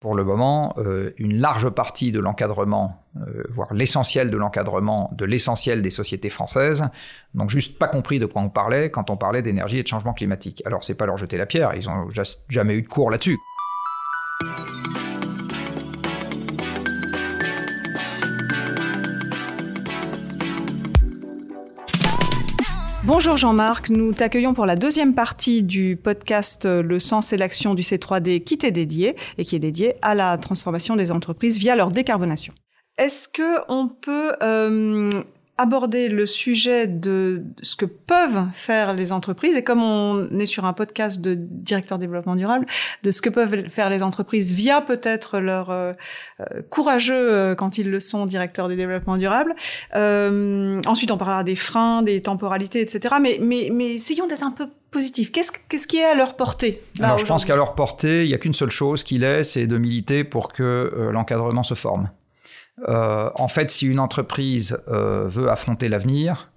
Pour le moment, euh, une large partie de l'encadrement, euh, voire l'essentiel de l'encadrement de l'essentiel des sociétés françaises, n'ont juste pas compris de quoi on parlait quand on parlait d'énergie et de changement climatique. Alors c'est pas leur jeter la pierre, ils ont jamais eu de cours là-dessus. Bonjour Jean-Marc, nous t'accueillons pour la deuxième partie du podcast euh, Le sens et l'action du C3D qui t'est dédié et qui est dédié à la transformation des entreprises via leur décarbonation. Est-ce que on peut euh, aborder le sujet de ce que peuvent faire les entreprises et comme on est sur un podcast de directeur développement durable, de ce que peuvent faire les entreprises via peut-être leur euh, euh, courageux euh, quand ils le sont directeurs du développement durable. ensuite, on parlera des freins, des temporalités, etc. Mais, mais, mais essayons d'être un peu positif. Qu'est-ce, qu'est-ce qui est à leur portée Alors, je pense qu'à leur portée, il n'y a qu'une seule chose qu'il est, c'est de militer pour que l'encadrement se forme. Euh, en fait, si une entreprise euh, veut affronter l'avenir,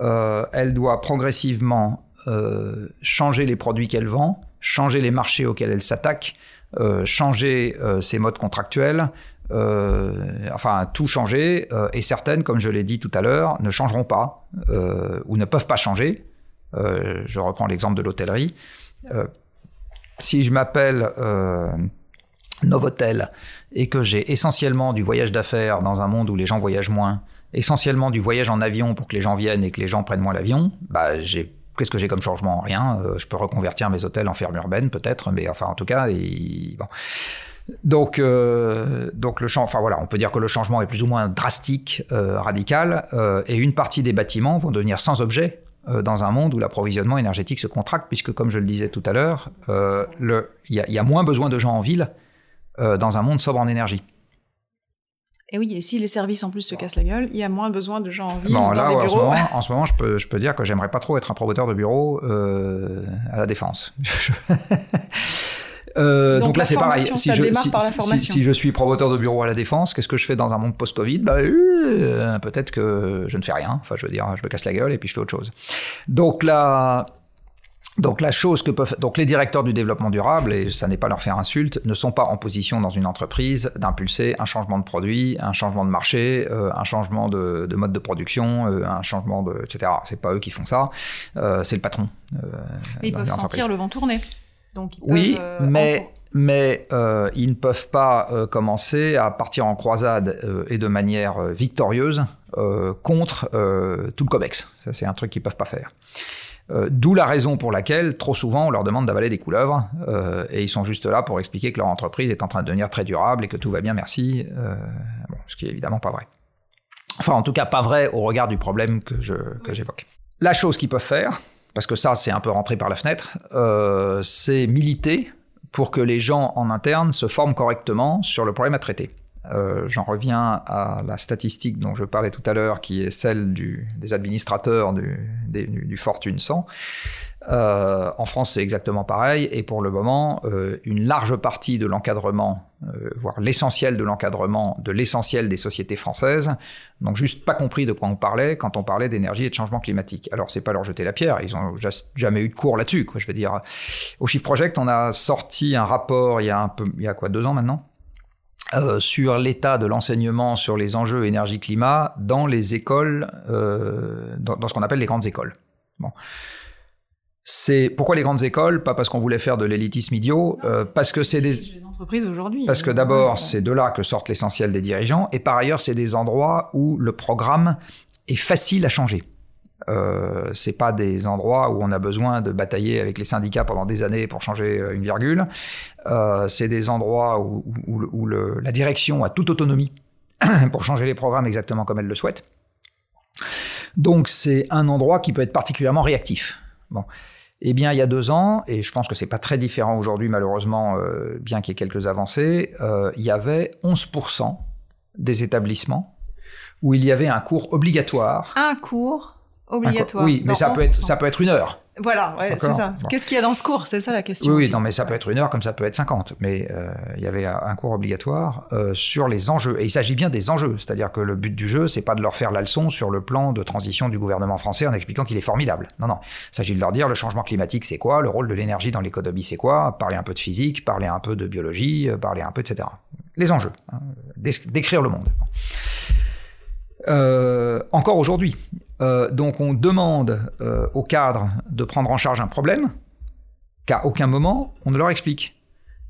euh, elle doit progressivement changer les produits qu'elle vend, changer les marchés auxquels elle s'attaque, changer ses modes contractuels, enfin tout changer, et certaines, comme je l'ai dit tout à l'heure, ne changeront pas ou ne peuvent pas changer. je reprends l'exemple de l'hôtellerie. si je m'appelle Novotel et que j'ai essentiellement du voyage d'affaires dans un monde où les gens voyagent moins, essentiellement du voyage en avion pour que les gens viennent et que les gens prennent moins l'avion, bah j'ai qu'est-ce que j'ai comme changement? Rien. Euh, je peux reconvertir mes hôtels en ferme urbaine peut-être, mais enfin en tout cas, bon. Donc, euh, donc le enfin voilà, on peut dire que le changement est plus ou moins drastique, euh, radical, et une partie des bâtiments vont devenir sans objet dans un monde où l'approvisionnement énergétique se contracte, puisque comme je le disais tout à l'heure, il y, a moins besoin de gens en ville euh, dans un monde sobre en énergie. Et oui, et si les services en plus se cassent la gueule, il y a moins besoin de gens en ville bon, dans des bureaux. En ce moment, je, peux, je peux dire que j'aimerais pas trop être un promoteur de bureau euh, à la défense. Euh, donc, là, c'est pareil. Si je, si, je, suis promoteur de bureau à la défense, qu'est-ce que je fais dans un monde post-Covid? Bah, Peut-être que je ne fais rien. Enfin, je veux dire, je me casse la gueule et puis je fais autre chose. Donc là, donc la chose que peuvent donc les directeurs du développement durable et ça n'est pas leur faire insulte ne sont pas en position dans une entreprise d'impulser un changement de produit, un changement de marché, euh, un changement de, mode de production, euh, un changement de etc. C'est pas eux qui font ça, euh, c'est le patron. ils peuvent sentir le vent tourner. Donc oui, mais mais ils ne peuvent pas commencer à partir en croisade et de manière victorieuse contre tout le COMEX. Ça c'est un truc qu'ils peuvent pas faire. Euh, d'où la raison pour laquelle, trop souvent, on leur demande d'avaler des couleuvres, euh, et ils sont juste là pour expliquer que leur entreprise est en train de devenir très durable et que tout va bien, merci. Euh, bon, ce qui est évidemment pas vrai. Enfin, en tout cas, pas vrai au regard du problème que j'évoque. la chose qu'ils peuvent faire, parce que ça, c'est un peu rentré par la fenêtre, c'est militer pour que les gens en interne se forment correctement sur le problème à traiter. Euh, j'en reviens à la statistique dont je parlais tout à l'heure, qui est celle des administrateurs du, du, Fortune 100. Euh, en France, c'est exactement pareil. Et pour le moment, euh, une large partie de l'encadrement, voire l'essentiel de l'encadrement de l'essentiel des sociétés françaises, n'ont juste pas compris de quoi on parlait quand on parlait d'énergie et de changement climatique. Alors, c'est pas leur jeter la pierre. Ils ont jamais eu de cours là-dessus. Je veux dire, au Shift Project, on a sorti un rapport il y a un peu, il y a quoi, deux ans maintenant? Euh, sur l'état de l'enseignement sur les enjeux énergie-climat dans les écoles, euh, dans, ce qu'on appelle les grandes écoles. Bon. C'est pourquoi les grandes écoles? Pas parce qu'on voulait faire de l'élitisme idiot, euh, parce que c'est des entreprises aujourd'hui. Parce que d'abord, c'est de là que sortent l'essentiel des dirigeants, et par ailleurs, c'est des endroits où le programme est facile à changer. Euh, c'est pas des endroits où on a besoin de batailler avec les syndicats pendant des années pour changer euh, une virgule. Euh, c'est des endroits où, la direction a toute autonomie pour changer les programmes exactement comme elle le souhaite. Donc c'est un endroit qui peut être particulièrement réactif. Bon. Eh bien, il y a deux ans, et je pense que c'est pas très différent aujourd'hui, malheureusement, bien qu'il y ait quelques avancées, il y avait 11% des établissements où il y avait un cours obligatoire. Un cours Obligatoire. Oui, mais ça peut, être, ça peut être une heure. Voilà, c'est ça. Qu'est-ce qu'il y a dans ce cours? C'est ça la question. Oui, oui, non, mais ça peut être une heure comme ça peut être 50. Mais euh, il y avait un cours obligatoire euh, sur les enjeux. Et il s'agit bien des enjeux. C'est-à-dire que le but du jeu, c'est pas de leur faire la leçon sur le plan de transition du gouvernement français en expliquant qu'il est formidable. Non, non. Il s'agit de leur dire le changement climatique, c'est quoi? Le rôle de l'énergie dans l'économie, c'est quoi? Parler un peu de physique, parler un peu de biologie, euh, parler un peu, etc. Les enjeux. Hein, décrire le monde. Euh, encore aujourd'hui. Euh, donc on demande euh, aux de prendre en charge un problème qu'à aucun moment on ne leur explique.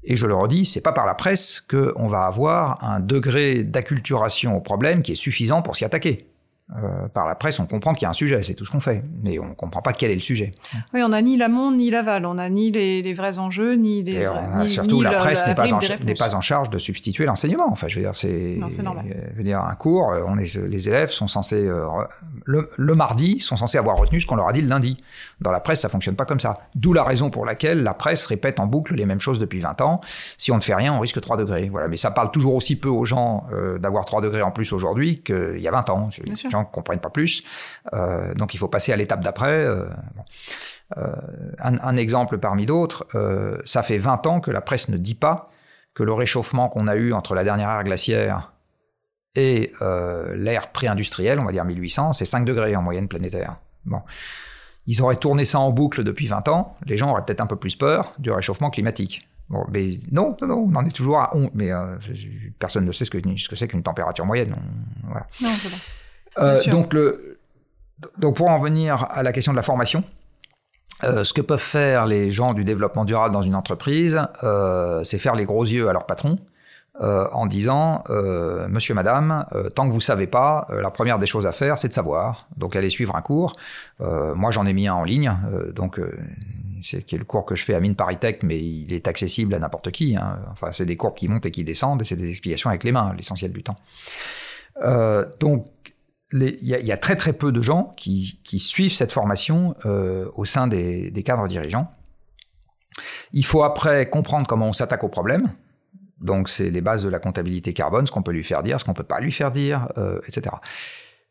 Et je le redis, c'est pas par la presse qu'on va avoir un degré d'acculturation au problème qui est suffisant pour s'y attaquer. Euh, par la presse, on comprend qu'il y a un sujet, c'est tout ce qu'on fait, mais on ne comprend pas quel est le sujet. Oui, on n'a ni l'amont ni l'aval, on n'a ni les, vrais enjeux, ni les. Et surtout, la presse n'est pas, pas, en charge de substituer l'enseignement. Enfin, je veux dire, c'est. c'est normal. Je veux dire, un cours, on est, les élèves sont censés euh, le, le, mardi sont censés avoir retenu ce qu'on leur a dit le lundi. Dans la presse, ça fonctionne pas comme ça. D'où la raison pour laquelle la presse répète en boucle les mêmes choses depuis 20 ans. Si on ne fait rien, on risque 3 degrés. Voilà, mais ça parle toujours aussi peu aux gens euh, d'avoir 3 degrés en plus aujourd'hui qu'il y a 20 ans. Les gens comprennent pas plus. Euh, donc il faut passer à l'étape d'après. Euh, euh, un, exemple parmi d'autres, ça fait 20 ans que la presse ne dit pas que le réchauffement qu'on a eu entre la dernière ère glaciaire et l'ère pré-industrielle, on va dire 1800, c'est 5 degrés en moyenne planétaire. Bon. Ils auraient tourné ça en boucle depuis 20 ans, les gens auraient peut-être un peu plus peur du réchauffement climatique. Bon, mais non, non, non, on en est toujours à 11, mais personne ne sait ce que, ce que c'est qu'une température moyenne. Non, c'est bon. Euh, donc, le, donc pour en venir à la question de la formation, euh, ce que peuvent faire les gens du développement durable dans une entreprise, euh, c'est faire les gros yeux à leur patron euh, en disant euh, Monsieur, Madame, euh, tant que vous savez pas, la première des choses à faire, c'est de savoir. Donc allez suivre un cours. moi, j'en ai mis un en ligne, donc c'est qui est le cours que je fais à Mine Paritech, mais il est accessible à n'importe qui. Hein. Enfin, c'est des cours qui montent et qui descendent, et c'est des explications avec les mains, l'essentiel du temps. donc il y, a très très peu de gens qui, suivent cette formation euh, au sein des, cadres dirigeants. Il faut après comprendre comment on s'attaque au problème. Donc c'est les bases de la comptabilité carbone, ce qu'on peut lui faire dire, ce qu'on peut pas lui faire dire, euh, etc.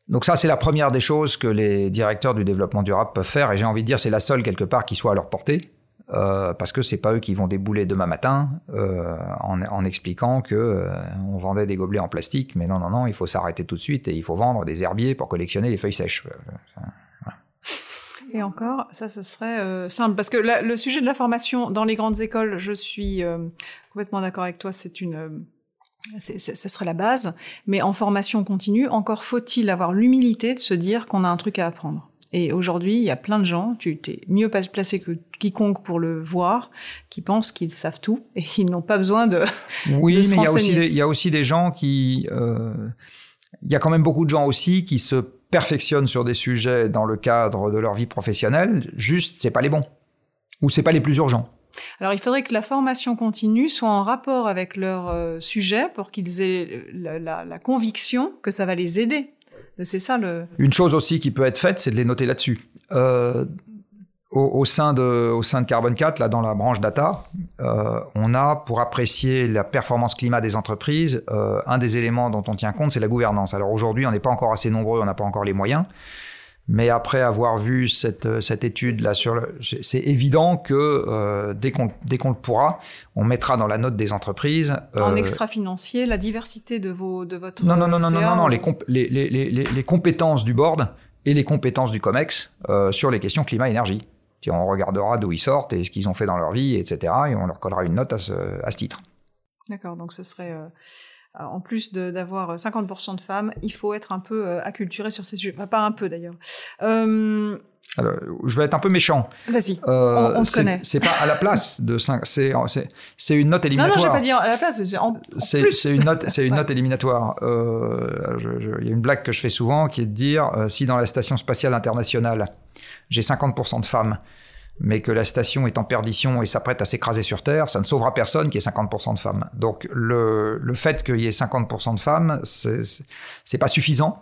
Donc ça c'est la première des choses que les directeurs du développement durable peuvent faire, et j'ai envie de dire c'est la seule quelque part qui soit à leur portée. Euh, parce que c'est pas eux qui vont débouler demain matin euh, en, en, expliquant que euh, on vendait des gobelets en plastique, mais non, non, non, il faut s'arrêter tout de suite et il faut vendre des herbiers pour collectionner les feuilles sèches. Et encore, ça, ce serait simple. Parce que le sujet de la formation dans les grandes écoles, je suis complètement d'accord avec toi, c'est une... ce serait la base. Mais en formation continue, encore faut-il avoir l'humilité de se dire qu'on a un truc à apprendre. Et aujourd'hui, il y a plein de gens, tu es mieux placé que quiconque pour le voir, qui pensent qu'ils savent tout et ils n'ont pas besoin de. Oui, mais il y, a aussi des, il y a aussi des gens qui. Euh, il y a quand même beaucoup de gens aussi qui se perfectionnent sur des sujets dans le cadre de leur vie professionnelle. Juste, c'est pas les bons ou c'est pas les plus urgents. Alors, il faudrait que la formation continue soit en rapport avec leur euh, sujet pour qu'ils aient la, la, la, conviction que ça va les aider c'est ça. Une chose aussi qui peut être faite, c'est de les noter là-dessus. Euh, au, sein de, au sein de Carbon 4, là dans la branche data, euh, on a pour apprécier la performance climat des entreprises, euh, un des éléments dont on tient compte, c'est la gouvernance. Alors aujourd'hui, on n'est pas encore assez nombreux, on n'a pas encore les moyens. Mais après avoir vu cette, euh, cette étude là sur le, c'est évident que euh, dès qu'on dès qu'on le pourra, on mettra dans la note des entreprises euh, en extra financier la diversité de vos de votre non non non non non non, non les, les, les, les, les compétences du board et les compétences du Comex euh, sur les questions climat énergie. On regardera d'où ils sortent et ce qu'ils ont fait dans leur vie, etc. Et on leur collera une note à ce, à ce titre. D'accord, donc ce serait en plus d'avoir 50% de femmes, il faut être un peu euh, acculturé sur ces sujets. pas un peu d'ailleurs. Euh... Alors, je vais être un peu méchant. Vas-y, euh, on, se connaît. C'est pas à la place de 5, c'est une note éliminatoire. Non, non, je vais pas dire à la place. C'est une note, c'est une note éliminatoire. Il y a une blague que je fais souvent qui est de dire si dans la station spatiale internationale j'ai 50% de femmes mais que la station est en perdition et s'apprête à s'écraser sur Terre, ça ne sauvera personne qui ait 50% de femmes. Donc le, le fait qu'il y ait 50% de femmes, c'est pas suffisant.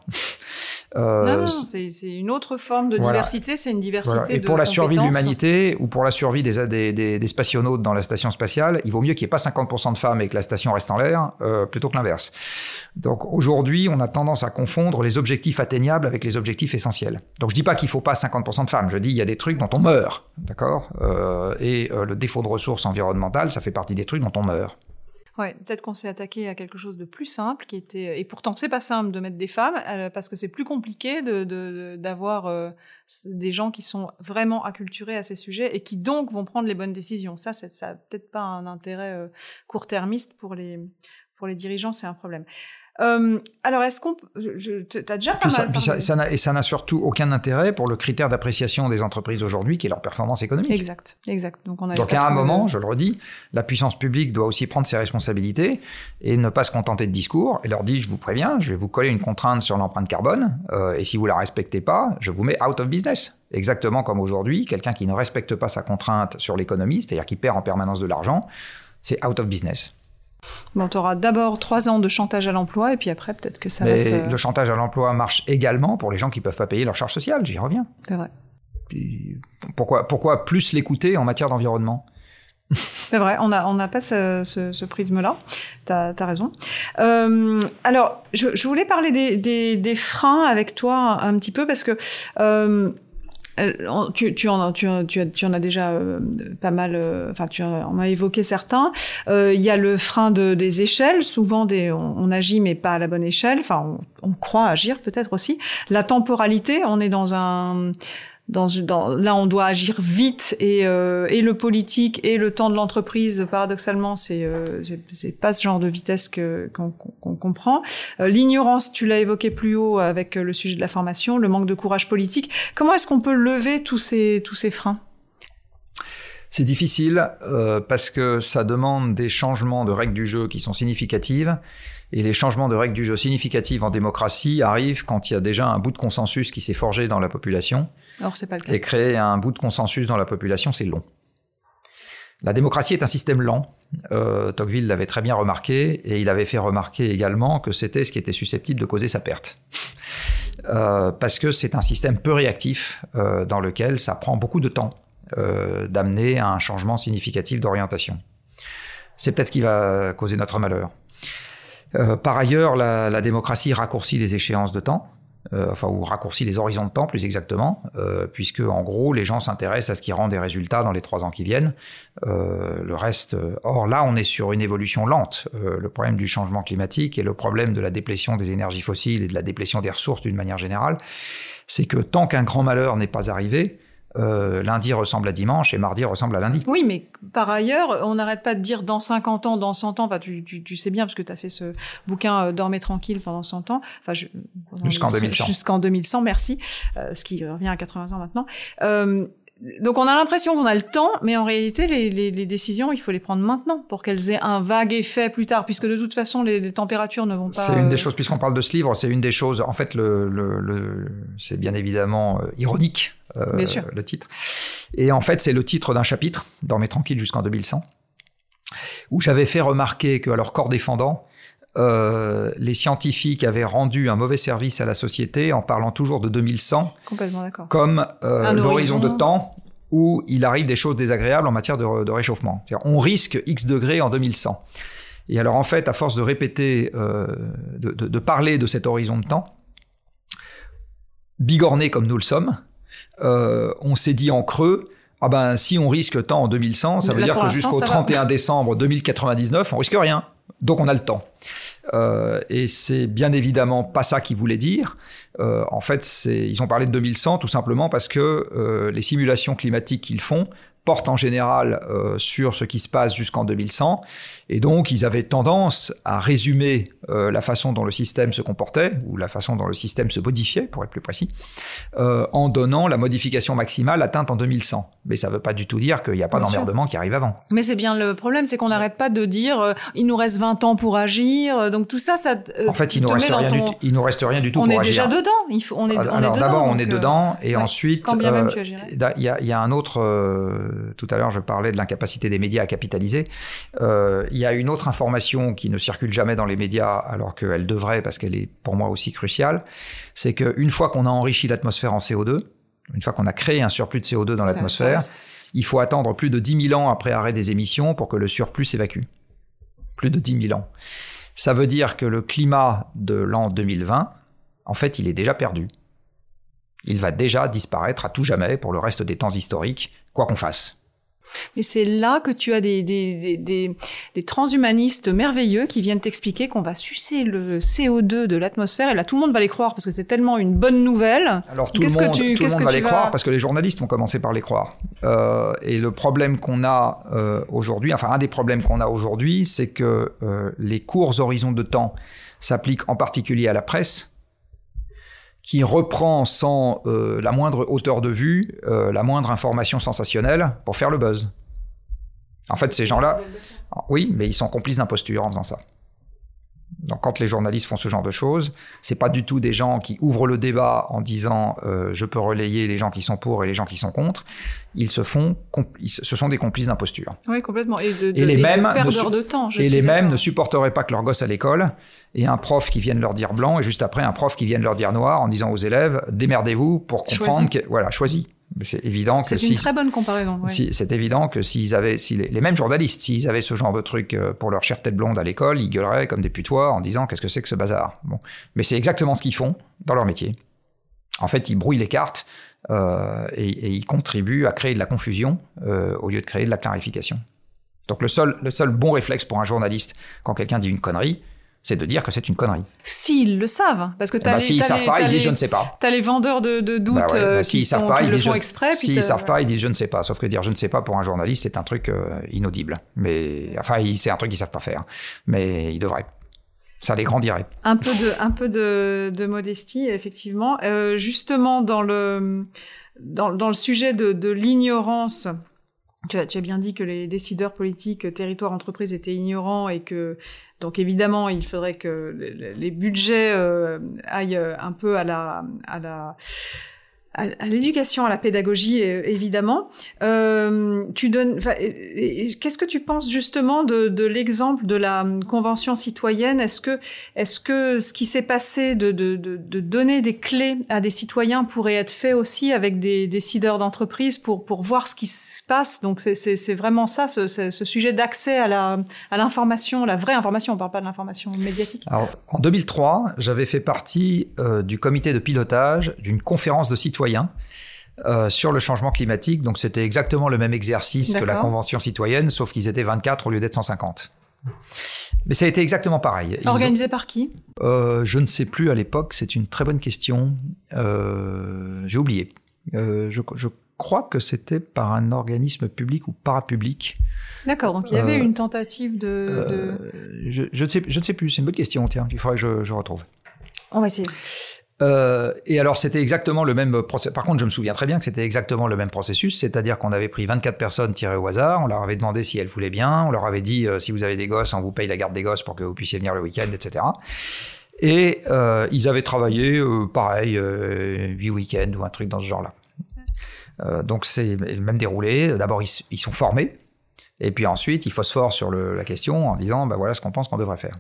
Non, non, c'est une autre forme de diversité, c'est une diversité Et pour la survie de l'humanité ou pour la survie des, des, des, des, spationautes dans la station spatiale, il vaut mieux qu'il n'y ait pas 50% de femmes et que la station reste en l'air plutôt que l'inverse. Donc aujourd'hui, on a tendance à confondre les objectifs atteignables avec les objectifs essentiels. Donc je dis pas qu'il faut pas 50% de femmes, je dis il y a des trucs dont on meurt, d'accord? Et le défaut de ressources environnementales, ça fait partie des trucs dont on meurt. Ouais, peut-être qu'on s'est attaqué à quelque chose de plus simple, qui était et pourtant c'est pas simple de mettre des femmes euh, parce que c'est plus compliqué de d'avoir euh, des gens qui sont vraiment acculturés à ces sujets et qui donc vont prendre les bonnes décisions. Ça, ça peut-être pas un intérêt euh, court-termiste pour les pour les dirigeants, c'est un problème. Euh, alors, est-ce qu'on, tu as déjà pas mal ça, ça, et ça n'a surtout aucun intérêt pour le critère d'appréciation des entreprises aujourd'hui, qui est leur performance économique. Exact, exact. Donc, on a Donc à un moment, je le redis, la puissance publique doit aussi prendre ses responsabilités et ne pas se contenter de discours et leur dire, je vous préviens, je vais vous coller une contrainte sur l'empreinte carbone, euh, et si vous la respectez pas, je vous mets out of business. Exactement comme aujourd'hui, quelqu'un qui ne respecte pas sa contrainte sur l'économie, c'est-à-dire qui perd en permanence de l'argent, c'est out of business. Bon, tu auras d'abord trois ans de chantage à l'emploi et puis après, peut-être que ça va se... Le chantage à l'emploi marche également pour les gens qui ne peuvent pas payer leur charge sociale, j'y reviens. C'est vrai. pourquoi, pourquoi plus l'écouter en matière d'environnement? C'est vrai, on n'a on a pas ce, ce, prisme-là. Tu as, raison. Euh, alors, je, je, voulais parler des, des, des, freins avec toi un, petit peu parce que euh, euh, tu, tu, en, tu, tu, tu en as déjà euh, pas mal, euh, enfin tu en as évoqué certains. Il y a le frein de, des échelles. Souvent, des, on, agit mais pas à la bonne échelle. Enfin, on, on croit agir peut-être aussi. La temporalité, on est dans un là, on doit agir vite et, euh, et le politique et le temps de l'entreprise, paradoxalement, c'est euh, pas ce genre de vitesse qu'on qu'on comprend. Euh, L'ignorance, tu l'as évoqué plus haut avec le sujet de la formation, le manque de courage politique. Comment est-ce qu'on peut lever tous ces tous ces freins? C'est difficile euh, parce que ça demande des changements de règles du jeu qui sont significatives. Et les changements de règles du jeu significatives en démocratie arrivent quand il y a déjà un bout de consensus qui s'est forgé dans la population. Et créer un bout de consensus dans la population, c'est long. La démocratie est un système lent. Euh, Tocqueville l'avait très bien remarqué, et il avait fait remarquer également que c'était ce qui était susceptible de causer sa perte. Euh, parce que c'est un système peu réactif euh, dans lequel ça prend beaucoup de temps euh, d'amener à un changement significatif d'orientation. C'est peut-être ce qui va causer notre malheur. Par ailleurs, la, la, démocratie raccourcit les échéances de temps, enfin ou raccourcit les horizons de temps plus exactement, euh, puisque en gros les gens s'intéressent à ce qui rend des résultats dans les trois ans qui viennent. Euh, le reste, or là on est sur une évolution lente. le problème du changement climatique et le problème de la déplétion des énergies fossiles et de la déplétion des ressources d'une manière générale, c'est que tant qu'un grand malheur n'est pas arrivé, euh, lundi ressemble à dimanche et mardi ressemble à lundi. Oui, mais par ailleurs, on n'arrête pas de dire dans 50 ans, dans 100 ans, enfin, tu, tu, tu sais bien, parce que tu as fait ce bouquin euh, Dormez tranquille pendant 100 ans, enfin, jusqu'en 2100. Jusqu'en 2100, merci, euh, ce qui revient à 80 ans maintenant. Euh, donc on a l'impression qu'on a le temps, mais en réalité, les, les, les, décisions, il faut les prendre maintenant pour qu'elles aient un vague effet plus tard, puisque de toute façon, les, les températures ne vont pas. C'est une des choses, puisqu'on parle de ce livre, c'est une des choses. En fait, le, le, le c'est bien évidemment ironique euh, le titre. Et en fait, c'est le titre d'un chapitre, Dormez tranquille jusqu'en 2100, où j'avais fait remarquer que, alors corps défendant, euh, les scientifiques avaient rendu un mauvais service à la société en parlant toujours de 2100 comme euh, l'horizon de temps où il arrive des choses désagréables en matière de, de réchauffement. On risque X degrés en 2100. Et alors en fait, à force de répéter, euh, de, de, de, parler de cet horizon de temps, bigorné comme nous le sommes, on s'est dit en creux, ah ben si on risque tant en 2100, ça veut dire que jusqu'au 31 décembre 2099, on risque rien. Donc on a le temps. Euh, et c'est bien évidemment pas ça qu'ils voulaient dire. Euh, en fait, ils ont parlé de 2100 tout simplement parce que les simulations climatiques qu'ils font porte en général euh, sur ce qui se passe jusqu'en 2100. Et donc, ils avaient tendance à résumer euh, la façon dont le système se comportait, ou la façon dont le système se modifiait, pour être plus précis, euh, en donnant la modification maximale atteinte en 2100. Mais ça ne veut pas du tout dire qu'il n'y a pas d'emmerdement qui arrive avant. Mais c'est bien le problème, c'est qu'on n'arrête pas de dire il nous reste 20 ans pour agir. Donc tout ça, ça. en fait, il nous reste rien du il nous reste rien du tout on pour agir. On est déjà dedans. Il faut, on est, alors, d'abord, on est dedans, et ensuite, il y, y, a un autre euh, tout à l'heure je parlais de l'incapacité des médias à capitaliser. Euh, il y a une autre information qui ne circule jamais dans les médias alors qu'elle devrait parce qu'elle est pour moi aussi cruciale, c'est qu'une fois qu'on a enrichi l'atmosphère en CO2, une fois qu'on a créé un surplus de CO2 dans l'atmosphère, il faut attendre plus de 10 000 ans après arrêt des émissions pour que le surplus s'évacue. Plus de 10 000 ans. Ça veut dire que le climat de l'an 2020, en fait, il est déjà perdu il va déjà disparaître à tout jamais pour le reste des temps historiques, quoi qu'on fasse. Mais c'est là que tu as des, des, des, des, transhumanistes merveilleux qui viennent t'expliquer qu'on va sucer le CO2 de l'atmosphère et là tout le monde va les croire parce que c'est tellement une bonne nouvelle. Alors tout le monde, tu, tout le monde va les croire parce que les journalistes ont commencé par les croire. Euh, et le problème qu'on a euh, aujourd'hui, enfin un des problèmes qu'on a aujourd'hui, c'est que euh, les courts horizons de temps s'appliquent en particulier à la presse qui reprend sans euh, la moindre hauteur de vue, euh, la moindre information sensationnelle pour faire le buzz. En fait, ces gens-là, oui, mais ils sont complices d'imposture en faisant ça. Donc quand les journalistes font ce genre de choses, c'est pas du tout des gens qui ouvrent le débat en disant euh, je peux relayer les gens qui sont pour et les gens qui sont contre. Ils se font, ce sont des complices d'imposture. Oui, complètement. Et, de, les mêmes, ne, de temps. et les mêmes ne supporteraient pas que leur gosse à l'école et un prof qui vienne leur dire blanc et juste après un prof qui vienne leur dire noir en disant aux élèves démerdez-vous pour comprendre que voilà choisis. C'est évident que c'est une très bonne comparaison. Si, c'est évident que s'ils avaient, si les, mêmes journalistes, s'ils avaient ce genre de truc euh, pour leur chère tête blonde à l'école, ils gueuleraient comme des putois en disant qu'est-ce que c'est que ce bazar. Bon, mais c'est exactement ce qu'ils font dans leur métier. En fait, ils brouillent les cartes euh, et, ils contribuent à créer de la confusion euh, au lieu de créer de la clarification. Donc le seul, le seul bon réflexe pour un journaliste quand quelqu'un dit une connerie, c'est de dire que c'est une connerie. S'ils le savent, parce que tu as bah, s'ils savent pas, ils disent je ne sais pas. Tu as les vendeurs de, de doutes bah bah euh, qui, savent pas, ils le font exprès. S'ils savent pas, ils disent je ne sais pas. Sauf que dire je ne sais pas pour un journaliste, c'est un truc euh, inaudible. Mais enfin, c'est un truc qu'ils savent pas faire. Mais ils devraient. Ça les grandirait. Un peu de, un peu de, de modestie, effectivement. Euh, justement, dans le, dans, dans le sujet de, de l'ignorance tu as, bien dit que les décideurs politiques, territoires, entreprises étaient ignorants et que donc évidemment il faudrait que les budgets euh, aillent un peu à la, à la à, l'éducation, à la pédagogie, évidemment. Euh, tu donnes. Qu'est-ce que tu penses justement de, l'exemple de la convention citoyenne? Est-ce que, est-ce que ce qui s'est passé de, donner des clés à des citoyens pourrait être fait aussi avec des décideurs d'entreprise pour pour voir ce qui se passe? Donc c'est vraiment ça, ce, sujet d'accès à la à l'information, la vraie information. On parle pas de l'information médiatique. Alors en 2003, j'avais fait partie euh, du comité de pilotage d'une conférence de citoyens euh, sur le changement climatique. Donc c'était exactement le même exercice que la Convention citoyenne, sauf qu'ils étaient 24 au lieu d'être 150. Mais ça a été exactement pareil. Organisé par qui? Euh, Je ne sais plus à l'époque, c'est une très bonne question. Euh, j'ai oublié. Je, crois que c'était par un organisme public ou parapublic. D'accord, donc il y avait une tentative de... Je, je, ne sais, je ne sais plus, c'est une bonne question, tiens, il faudrait que je, je retrouve. On va essayer. Euh, et alors c'était exactement le même processus. Par contre, je me souviens très bien que c'était exactement le même processus, c'est-à-dire qu'on avait pris 24 personnes tirées au hasard, on leur avait demandé si elles voulaient bien, on leur avait dit euh, si vous avez des gosses, on vous paye la garde des gosses pour que vous puissiez venir le week-end, etc. Et euh, ils avaient travaillé, euh, pareil, huit week-ends ou un truc dans ce genre-là. donc c'est le même déroulé. D'abord ils, ils, sont formés, et puis ensuite ils phosphorent sur le, la question en disant bah voilà ce qu'on pense qu'on devrait faire.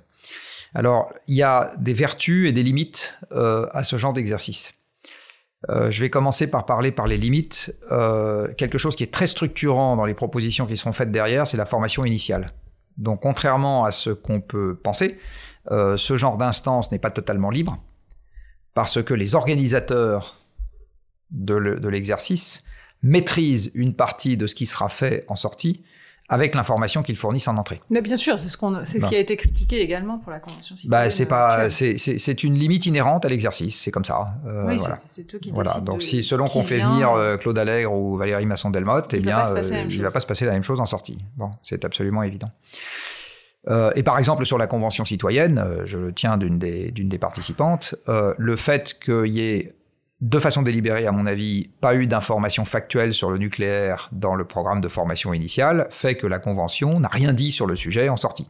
Alors, il y a des vertus et des limites euh, à ce genre d'exercice. Euh, je vais commencer par parler par les limites. Euh, quelque chose qui est très structurant dans les propositions qui seront faites derrière, c'est la formation initiale. Donc, contrairement à ce qu'on peut penser, ce genre d'instance n'est pas totalement libre, parce que les organisateurs de l'exercice maîtrisent une partie de ce qui sera fait en sortie, avec l'information qu'ils fournissent en entrée. Mais bien sûr, c'est ce, qu'on, c'est ce qui a été critiqué également pour la Convention citoyenne. Bah, c'est, pas, c'est, c'est, c'est une limite inhérente à l'exercice, c'est comme ça. Euh, oui, voilà. c'est, eux qui Voilà, donc si selon qu'on fait venir euh, Claude Allègre ou Valérie Masson-Delmotte, eh bien, euh, il ne va pas se passer la même chose en sortie. Bon, c'est absolument évident. Euh, et par exemple, sur la Convention citoyenne, je le tiens d'une des, d'une des participantes, euh, le fait qu'il y ait de façon délibérée, à mon avis, pas eu d'informations factuelles sur le nucléaire dans le programme de formation initiale, fait que la Convention n'a rien dit sur le sujet en sortie.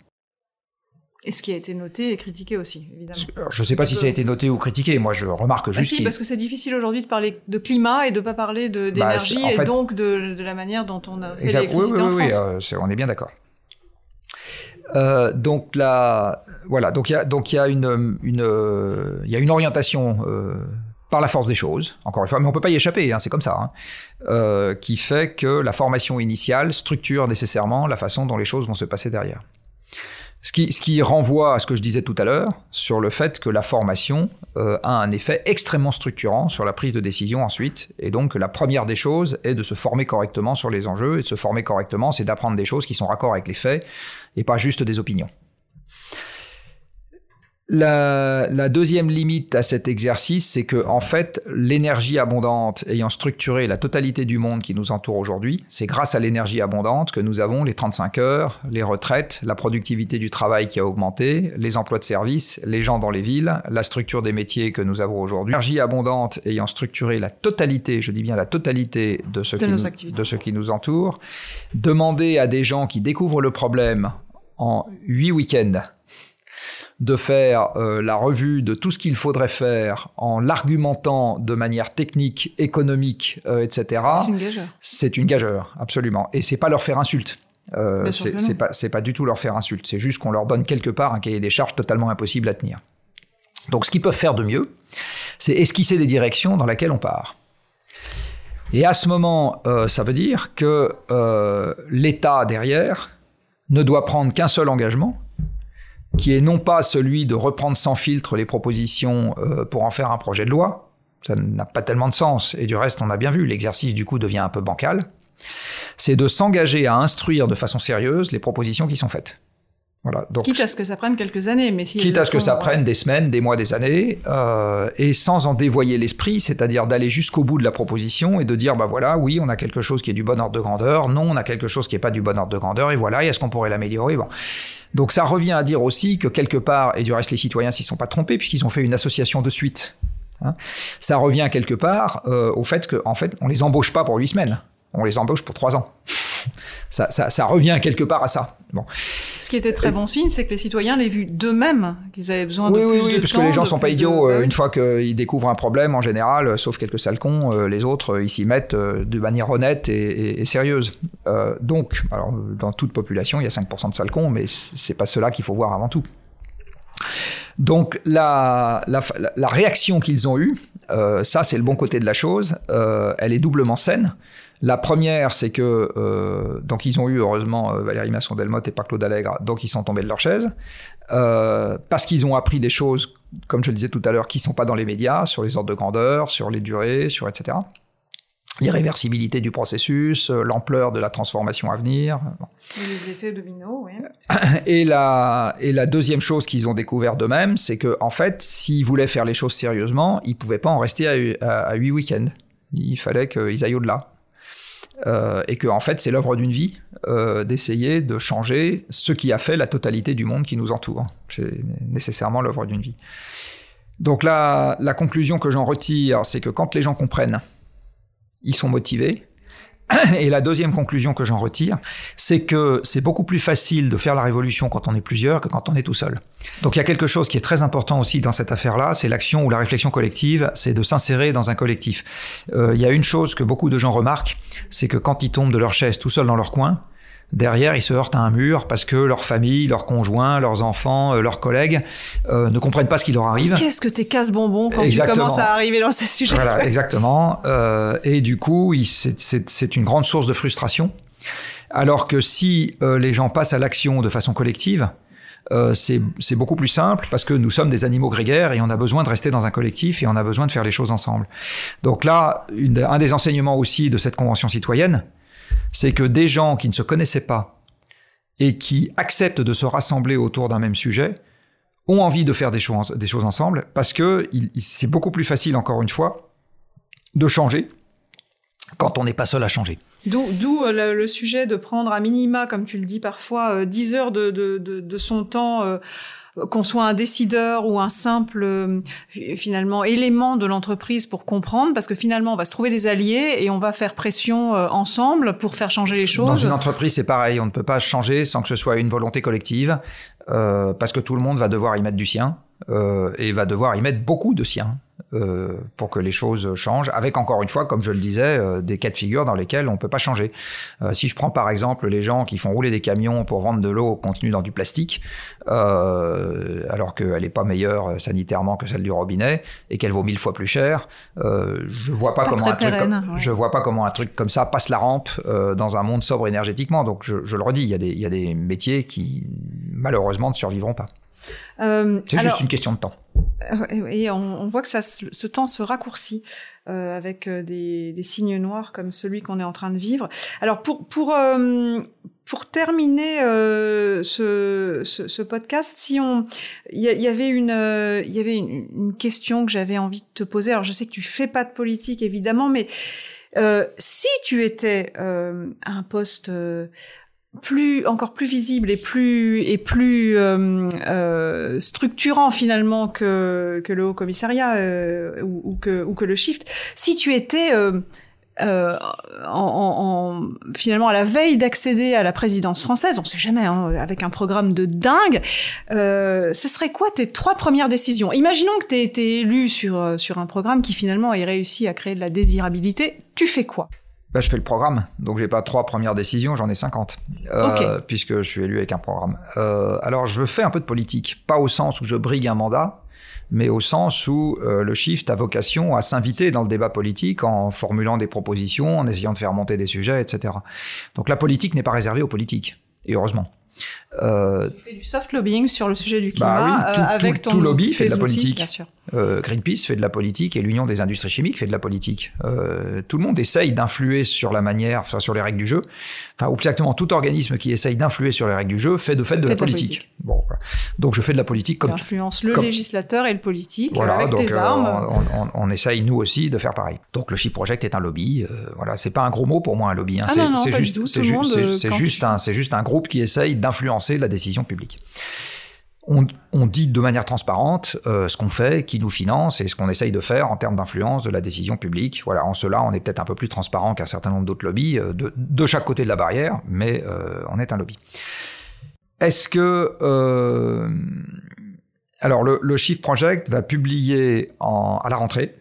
Et ce qui a été noté et critiqué aussi, évidemment. je ne sais pas si ça a été noté ou critiqué. Moi, je remarque bah juste. si, parce que c'est difficile aujourd'hui de parler de climat et de ne pas parler bah, d'énergie et donc de, de, la manière dont on a fait l'électricité oui, oui, oui, France. Oui, on est bien d'accord. Euh, donc là, voilà, donc il y a donc il y a une une il y a une orientation euh, par la force des choses, encore une fois, mais on peut pas y échapper, hein, c'est comme ça, hein, euh, qui fait que la formation initiale structure nécessairement la façon dont les choses vont se passer derrière. Ce qui, ce qui renvoie à ce que je disais tout à l'heure sur le fait que la formation euh, a un effet extrêmement structurant sur la prise de décision ensuite. Et donc la première des choses est de se former correctement sur les enjeux. Et de se former correctement, c'est d'apprendre des choses qui sont raccord avec les faits et pas juste des opinions. La, deuxième limite à cet exercice, c'est que en fait, l'énergie abondante ayant structuré la totalité du monde qui nous entoure aujourd'hui, c'est grâce à l'énergie abondante que nous avons les 35 heures, les retraites, la productivité du travail qui a augmenté, les emplois de service, les gens dans les villes, la structure des métiers que nous avons aujourd'hui. L'énergie abondante ayant structuré la totalité, je dis bien la totalité de ce, qui, nous, de ce qui nous entoure, demander à des gens qui découvrent le problème en huit week-ends de faire euh, la revue de tout ce qu'il faudrait faire en l'argumentant de manière technique, économique, euh, etc. C'est une gageure. C'est une gageure, absolument. Et c'est pas leur faire insulte. Euh, c'est pas, pas du tout leur faire insulte. C'est juste qu'on leur donne quelque part un cahier des charges totalement impossible à tenir. Donc, ce qu'ils peuvent faire de mieux, c'est esquisser des directions dans lesquelles on part. Et à ce moment, euh, ça veut dire que l'État derrière ne doit prendre qu'un seul engagement, qui est non pas celui de reprendre sans filtre les propositions euh, pour en faire un projet de loi, ça n'a pas tellement de sens, et du reste on a bien vu, l'exercice du coup devient un peu bancal, c'est de s'engager à instruire de façon sérieuse les propositions qui sont faites. Voilà, donc, quitte à ce que ça prenne quelques années, mais si quitte à ce que ça prenne des semaines, des mois, des années, euh, et sans en dévoyer l'esprit, c'est-à-dire d'aller jusqu'au bout de la proposition et de dire bah voilà, oui, on a quelque chose qui est du bon ordre de grandeur, non, on a quelque chose qui est pas du bon ordre de grandeur, et voilà, est-ce qu'on pourrait l'améliorer? Bon, donc ça revient à dire aussi que quelque part, et du reste les citoyens s'y sont pas trompés puisqu'ils ont fait une association de suite, hein, ça revient quelque part euh, au fait qu'en en fait on les embauche pas pour huit semaines, on les embauche pour trois ans ça, ça, revient quelque part à ça. Bon. Ce qui était très bon signe, c'est que les citoyens l'aient vu d'eux-mêmes, qu'ils avaient besoin de oui, plus oui, oui, parce que les gens sont pas idiots. Euh, une fois qu'ils découvrent un problème, en général, euh, sauf quelques salcons, euh, les autres, ils s'y mettent de manière honnête et, sérieuse. donc, alors, dans toute population, il y a 5% de salcons, mais c'est pas cela qu'il faut voir avant tout. Donc la, la, la réaction qu'ils ont eue, ça c'est le bon côté de la chose, elle est doublement saine. La première, c'est que euh, donc ils ont eu heureusement euh, Valérie Masson-Delmotte et pas Claude Allègre, donc ils sont tombés de leur chaise euh, parce qu'ils ont appris des choses, comme je le disais tout à l'heure, qui sont pas dans les médias, sur les ordres de grandeur, sur les durées, sur etc. L'irréversibilité du processus, l'ampleur de la transformation à venir. Et les effets dominos, oui. Et la, et la deuxième chose qu'ils ont découvert d'eux-mêmes, c'est que en fait, s'ils voulaient faire les choses sérieusement, ils pouvaient pas en rester à huit week-ends. Il fallait qu'ils aillent au-delà. Euh, et que en fait c'est l'œuvre d'une vie euh, d'essayer de changer ce qui a fait la totalité du monde qui nous entoure. C'est nécessairement l'œuvre d'une vie. Donc là, la conclusion que j'en retire, c'est que quand les gens comprennent, ils sont motivés, et la deuxième conclusion que j'en retire, c'est que c'est beaucoup plus facile de faire la révolution quand on est plusieurs que quand on est tout seul. Donc il y a quelque chose qui est très important aussi dans cette affaire-là, c'est l'action ou la réflexion collective, c'est de s'insérer dans un collectif. Euh, il y a une chose que beaucoup de gens remarquent, c'est que quand ils tombent de leur chaise tout seuls dans leur coin, derrière, ils se heurtent à un mur parce que leur famille, leurs conjoints, leurs enfants, euh, leurs collègues euh, ne comprennent pas ce qui leur arrive. Qu'est-ce que t'es casse-bonbon quand tu commences à arriver dans ces sujets Voilà, exactement. Euh, et du coup, c'est une grande source de frustration. Alors que si les gens passent à l'action de façon collective, c'est beaucoup plus simple parce que nous sommes des animaux grégaires et on a besoin de rester dans un collectif et on a besoin de faire les choses ensemble. Donc là, un des enseignements aussi de cette convention citoyenne, c'est que des gens qui ne se connaissaient pas et qui acceptent de se rassembler autour d'un même sujet ont envie de faire des choses, ensemble parce que c'est beaucoup plus facile, encore une fois, de changer quand on n'est pas seul à changer. D'où euh, le, sujet de prendre à minima, comme tu le dis parfois, 10 euh, heures de, son temps. Euh, qu'on soit un décideur ou un simple euh, finalement élément de l'entreprise pour comprendre parce que finalement on va se trouver des alliés et on va faire pression euh, ensemble pour faire changer les choses. Dans une entreprise c'est pareil, on ne peut pas changer sans que ce soit une volonté collective euh, parce que tout le monde va devoir y mettre du sien euh, et va devoir y mettre beaucoup de sien. Euh, pour que les choses changent, avec encore une fois, comme je le disais, euh, des cas de figure dans lesquels on peut pas changer. Euh, si je prends par exemple les gens qui font rouler des camions pour vendre de l'eau contenue dans du plastique, alors qu'elle n'est pas meilleure sanitairement que celle du robinet et qu'elle vaut mille fois plus cher, je vois pas, comment un truc comme, je vois pas comment un truc comme ça passe la rampe dans un monde sobre énergétiquement. Donc je, je le redis, il y, a des, il y a des métiers qui malheureusement ne survivront pas. C'est juste une question de temps. Euh, et on, voit que ça, ce temps se raccourcit euh, avec euh, des, des, signes noirs comme celui qu'on est en train de vivre. Alors pour pour euh, pour terminer euh, ce, ce, ce, podcast, si on, il y, avait une, il y avait une, une question que j'avais envie de te poser. Alors je sais que tu fais pas de politique évidemment, mais euh, si tu étais euh, à un poste plus encore plus visible et plus et plus euh, euh, structurant finalement que que le haut commissariat euh, ou, ou, que ou que le shift. Si tu étais euh, euh, en, en, finalement à la veille d'accéder à la présidence française, on sait jamais, hein, avec un programme de dingue, euh, ce serait quoi tes trois premières décisions? Imaginons que tu aies été élu sur, sur un programme qui finalement ait réussi à créer de la désirabilité, tu fais quoi? Bah, je fais le programme, donc j'ai pas trois premières décisions, j'en ai 50, euh, puisque je suis élu avec un programme. Euh, alors je fais un peu de politique, pas au sens où je brigue un mandat, mais au sens où euh, le shift a vocation à s'inviter dans le débat politique en formulant des propositions, en essayant de faire monter des sujets, etc. Donc la politique n'est pas réservée aux politiques, et heureusement. Euh, tu fais du soft lobbying sur le sujet du climat bah oui, tout, euh, avec ton, tout lobby fait de la politique. Bien sûr. Euh, Greenpeace fait de la politique et l'Union des industries chimiques fait de la politique. Euh, tout le monde essaye d'influer sur la manière, enfin, sur les règles du jeu. Enfin, exactement tout organisme qui essaye d'influer sur les règles du jeu fait de fait de, la, politique. politique. Bon, voilà. donc je fais de la politique comme influence le comme... législateur et le politique voilà, avec donc, tes armes. On, on, on, essaye nous aussi de faire pareil. Donc le Shift Project est un lobby. Voilà, c'est pas un gros mot pour moi un lobby. Hein. Ah c'est juste, c'est c'est juste un, c'est juste un groupe qui essaye d'influencer la décision publique. On, dit de manière transparente euh, ce qu'on fait, qui nous finance et ce qu'on essaye de faire en termes d'influence de la décision publique. Voilà, en cela, on est peut-être un peu plus transparent qu'un certain nombre d'autres lobbies euh, de, chaque côté de la barrière, mais euh, on est un lobby. Est-ce que alors le, le, Shift Project va publier à la rentrée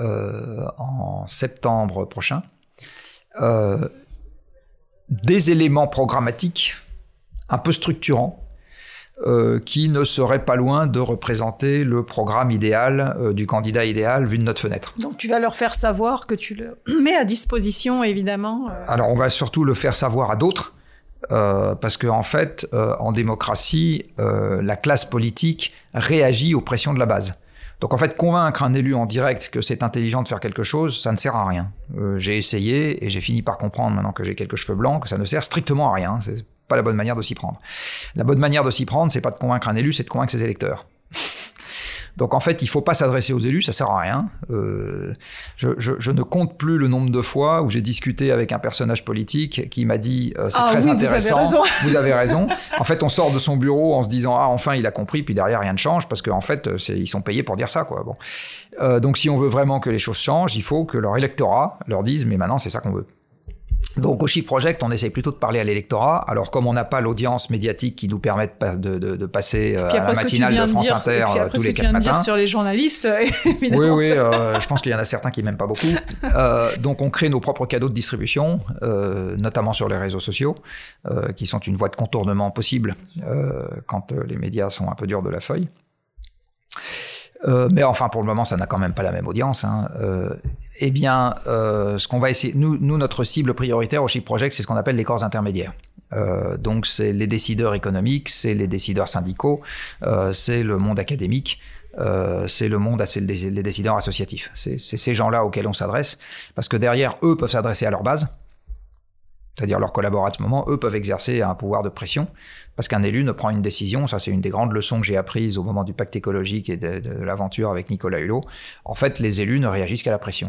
en septembre prochain des éléments programmatiques un peu structurant, euh, qui ne serait pas loin de représenter le programme idéal euh, du candidat idéal vu de notre fenêtre. Donc tu vas leur faire savoir que tu le mets à disposition, évidemment. Euh... Alors on va surtout le faire savoir à d'autres, parce qu'en en fait, en démocratie, la classe politique réagit aux pressions de la base. Donc en fait, convaincre un élu en direct que c'est intelligent de faire quelque chose, ça ne sert à rien. j'ai essayé et j'ai fini par comprendre maintenant que j'ai quelques cheveux blancs que ça ne sert strictement à rien. Pas la bonne manière de s'y prendre. La bonne manière de s'y prendre, c'est pas de convaincre un élu, c'est de convaincre ses électeurs. Donc en fait, il faut pas s'adresser aux élus, ça sert à rien. Euh, je, je, je, ne compte plus le nombre de fois où j'ai discuté avec un personnage politique qui m'a dit euh, c'est ah, très oui, intéressant. Vous avez, raison. vous avez raison. En fait, on sort de son bureau en se disant ah enfin il a compris, puis derrière rien ne change parce qu'en fait ils sont payés pour dire ça quoi. Bon, euh, donc si on veut vraiment que les choses changent, il faut que leur électorat leur dise mais maintenant c'est ça qu'on veut. Donc au Shift Project, on essaie plutôt de parler à l'électorat. Alors comme on n'a pas l'audience médiatique qui nous permet de, de, de passer euh, à la matinale de France dire, Inter euh, tous les quatre matins. Dire sur les journalistes, évidemment. Oui, oui, euh, je pense qu'il y en a certains qui m'aiment pas beaucoup. euh, donc on crée nos propres cadeaux de distribution, euh, notamment sur les réseaux sociaux, euh, qui sont une voie de contournement possible quand les médias sont un peu durs de la feuille. Euh, mais enfin, pour le moment, ça n'a quand même pas la même audience. Hein. Euh, eh bien, euh, ce qu'on va essayer, nous, nous, notre cible prioritaire au Shift Project, c'est ce qu'on appelle les corps intermédiaires. Euh, donc, c'est les décideurs économiques, c'est les décideurs syndicaux, euh, c'est le monde académique. c'est le monde, c'est les décideurs associatifs. C'est ces gens-là auxquels on s'adresse, parce que derrière, eux peuvent s'adresser à leur base, c'est-à-dire leurs collaborateurs moment, eux peuvent exercer un pouvoir de pression, parce qu'un élu ne prend une décision, ça c'est une des grandes leçons que j'ai apprises au moment du pacte écologique et de, l'aventure avec Nicolas Hulot, en fait les élus ne réagissent qu'à la pression.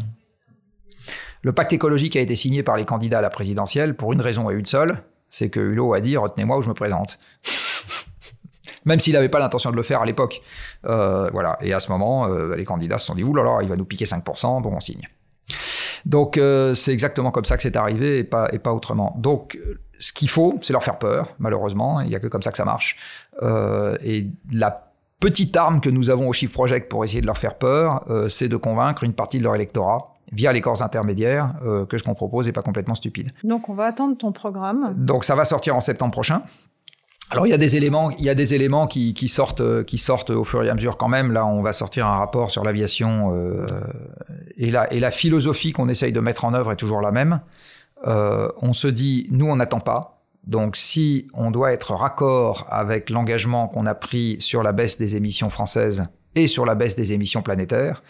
Le pacte écologique a été signé par les candidats à la présidentielle pour une raison et une seule, c'est que Hulot a dit retenez-moi où je me présente. même s'il n'avait pas l'intention de le faire à l'époque. Euh, voilà. Et à ce moment, euh, les candidats se sont dit, oulala, il va nous piquer 5%, donc on signe. Donc euh, c'est exactement comme ça que c'est arrivé et pas, et pas autrement. Donc ce qu'il faut, c'est leur faire peur, malheureusement. Il n'y a que comme ça que ça marche. Euh, et la petite arme que nous avons au Chiffre Project pour essayer de leur faire peur, euh, c'est de convaincre une partie de leur électorat via les corps intermédiaires que ce qu'on propose n'est pas complètement stupide. Donc on va attendre ton programme. Donc ça va sortir en septembre prochain. Alors il y a des éléments, il y a des éléments qui, qui sortent, qui sortent au fur et à mesure quand même. Là, on va sortir un rapport sur l'aviation euh, et la, et la philosophie qu'on essaye de mettre en œuvre est toujours la même. Euh, on se dit, nous on n'attend pas. Donc si on doit être raccord avec l'engagement qu'on a pris sur la baisse des émissions françaises et sur la baisse des émissions planétaires,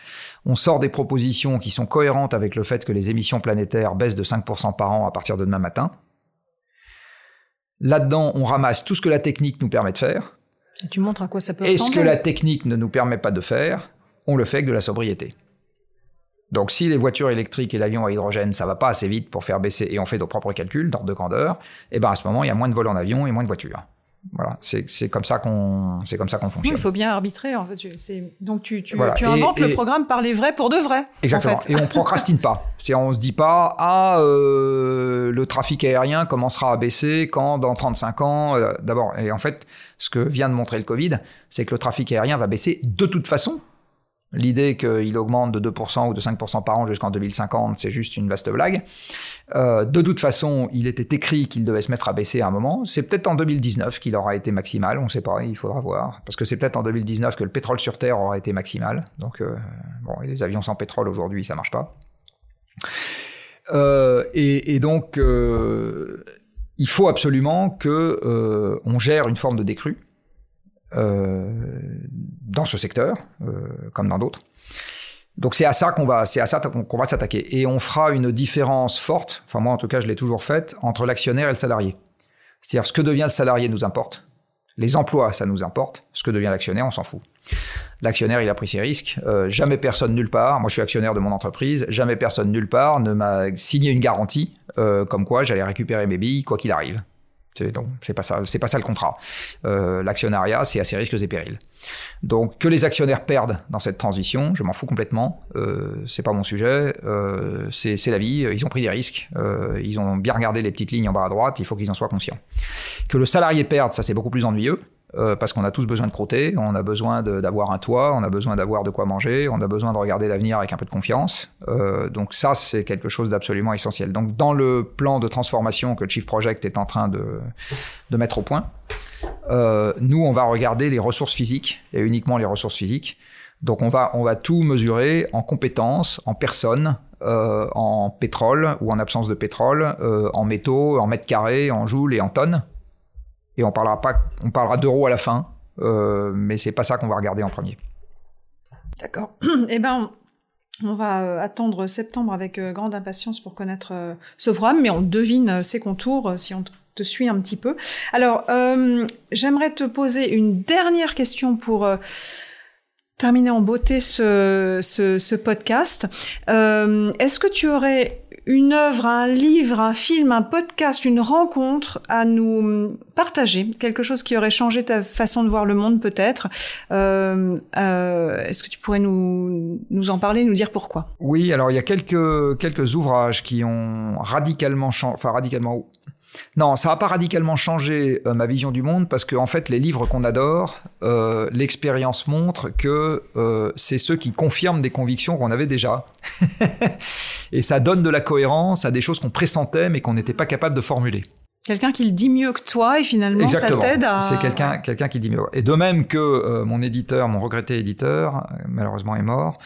on sort des propositions qui sont cohérentes avec le fait que les émissions planétaires baissent de 5% par an à partir de demain matin. Là-dedans, on ramasse tout ce que la technique nous permet de faire. Et tu montres à quoi ça peut Et ce ressembler. que la technique ne nous permet pas de faire, on le fait avec de la sobriété. Donc si les voitures électriques et l'avion à hydrogène, ça va pas assez vite pour faire baisser, et on fait nos propres calculs d'ordre de grandeur, et ben à ce moment, il y a moins de vols en avion et moins de voitures. Voilà, c'est c'est comme ça qu'on c'est comme ça qu'on fonctionne. il faut bien arbitrer. En fait. Donc tu, tu, Voilà. tu Et- inventes le programme par les vrais pour de vrai. Exactement. En fait. Et on procrastine pas. C'est on se dit pas ah euh, le trafic aérien commencera à baisser quand dans 35 ans. euh, D'abord et en fait ce que vient de montrer le Covid, c'est que le trafic aérien va baisser de toute façon. L'idée qu'il augmente de 2% ou de 5% par an jusqu'en 2050, c'est juste une vaste blague. Euh, de toute façon, il était écrit qu'il devait se mettre à baisser à un moment. C'est peut-être en 2019 qu'il aura été maximal, on ne sait pas, il faudra voir. Parce que c'est peut-être en 2019 que le pétrole sur Terre aura été maximal. Donc, euh, bon, les avions sans pétrole aujourd'hui, ça marche pas. Euh, et, donc, il faut absolument que on gère une forme de décrue dans ce secteur, euh, comme dans d'autres. Donc c'est à ça qu'on va, s'attaquer. Et on fera une différence forte, enfin moi en tout cas je l'ai toujours faite, entre l'actionnaire et le salarié. C'est-à-dire ce que devient le salarié nous importe, les emplois ça nous importe, ce que devient l'actionnaire on s'en fout. L'actionnaire il a pris ses risques, euh, jamais personne nulle part, moi je suis actionnaire de mon entreprise, jamais personne nulle part ne m'a signé une garantie euh, comme quoi j'allais récupérer mes billes quoi qu'il arrive. C'est donc c'est pas ça, c'est pas ça le contrat. Euh, L'actionnariat, c'est à ses risques et périls. Donc que les actionnaires perdent dans cette transition, je m'en fous complètement. Euh, c'est pas mon sujet. Euh, c'est c'est la vie. Ils ont pris des risques. Euh, ils ont bien regardé les petites lignes en bas à droite. Il faut qu'ils en soient conscients. Que le salarié perde, ça c'est beaucoup plus ennuyeux. Euh, parce qu'on a tous besoin de croûter, on a besoin d'avoir un toit, on a besoin d'avoir de quoi manger, on a besoin de regarder l'avenir avec un peu de confiance. Euh, donc ça, c'est quelque chose d'absolument essentiel. Donc dans le plan de transformation que Chief Project est en train de, de mettre au point, euh, nous, on va regarder les ressources physiques et uniquement les ressources physiques. Donc on va, on va tout mesurer en compétences, en personnes, euh, en pétrole ou en absence de pétrole, euh, en métaux, en mètres carrés, en joules et en tonnes. Et on parlera pas, on parlera d'euros à la fin, euh, mais c'est pas ça qu'on va regarder en premier. D'accord. Eh ben, on va euh, attendre septembre avec euh, grande impatience pour connaître euh, ce programme, mais on devine ses contours si on te suit un petit peu. Alors, j'aimerais te poser une dernière question pour terminer en beauté ce, podcast. Est-ce que tu aurais une œuvre, un livre, un film, un podcast, une rencontre à nous partager, quelque chose qui aurait changé ta façon de voir le monde peut-être. Euh, euh, Est-ce que tu pourrais nous, nous en parler, nous dire pourquoi? Oui, alors il y a quelques, quelques ouvrages qui ont radicalement changé, enfin radicalement... Non, ça n'a pas radicalement changé euh, ma vision du monde parce que en fait, les livres qu'on adore, euh, l'expérience montre que euh, c'est ceux qui confirment des convictions qu'on avait déjà. Et ça donne de la cohérence à des choses qu'on pressentait mais qu'on n'était pas capable de formuler. Quelqu'un qui le dit mieux que toi et finalement Exactement. ça t'aide à... C'est quelqu'un quelqu'un qui dit mieux. Et de même que euh, mon éditeur, mon regretté éditeur, euh, malheureusement est mort,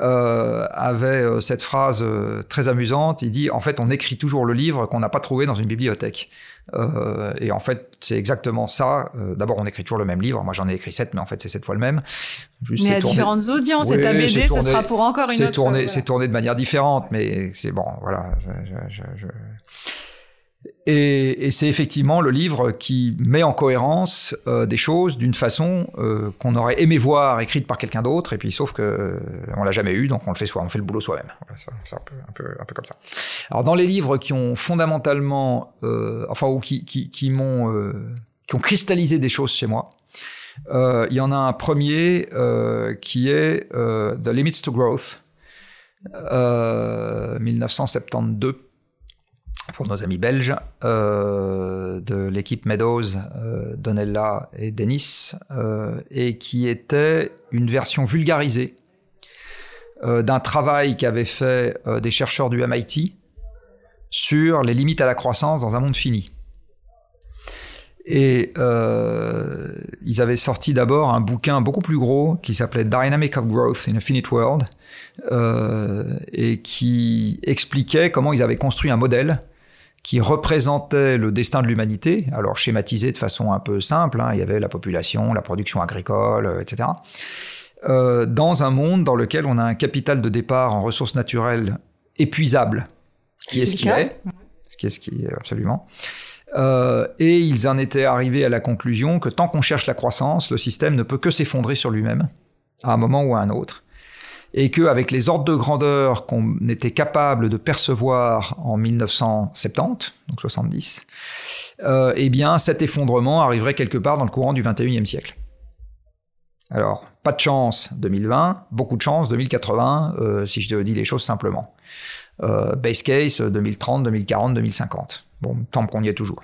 euh, avait euh, cette phrase euh, très amusante. Il dit en fait on écrit toujours le livre qu'on n'a pas trouvé dans une bibliothèque. Euh, et en fait c'est exactement ça. Euh, D'abord on écrit toujours le même livre. Moi j'en ai écrit sept, mais en fait c'est sept fois le même. Juste, Mais c'est à tourné- différentes audiences, Oui, et ta c'est BD, tourné- sera pour encore une c'est autre... tourné, voilà. c'est tourné de manière différente, mais c'est bon, voilà. je- je- je- Et, et c'est effectivement le livre qui met en cohérence euh, des choses d'une façon euh, qu'on aurait aimé voir écrite par quelqu'un d'autre, et puis sauf que euh, on l'a jamais eu, donc on le fait soi, on fait le boulot soi-même. Voilà, c'est un peu, un peu, un peu comme ça. Alors dans les livres qui ont fondamentalement, euh, enfin ou qui, qui, qui m'ont, euh, qui ont cristallisé des choses chez moi, Euh, il y en a un premier qui est The Limits to Growth, 1972 pour nos amis belges, de l'équipe Meadows, Donella et Denis, et qui était une version vulgarisée d'un travail qu'avaient fait des chercheurs du MIT sur les limites à la croissance dans un monde fini. Et euh, ils avaient sorti d'abord un bouquin beaucoup plus gros qui s'appelait Dynamic of Growth in a Finite World euh, et qui expliquait comment ils avaient construit un modèle qui représentait le destin de l'humanité, alors schématisé de façon un peu simple, hein, il y avait la population, la production agricole, euh, etc., euh, dans un monde dans lequel on a un capital de départ en ressources naturelles épuisable, qui est ce qui est, ce qui est ce qui est absolument, euh, et ils en étaient arrivés à la conclusion que tant qu'on cherche la croissance, le système ne peut que s'effondrer sur lui-même, à un moment ou à un autre. Et qu'avec les ordres de grandeur qu'on était capable de percevoir en 1970, donc 70, euh, eh bien cet effondrement arriverait quelque part dans le courant du 21e siècle. Alors, pas de chance 2020, beaucoup de chance 2080, euh, si je dis les choses simplement. Euh, base case 2030, 2040, 2050. Bon, tant qu'on y est toujours.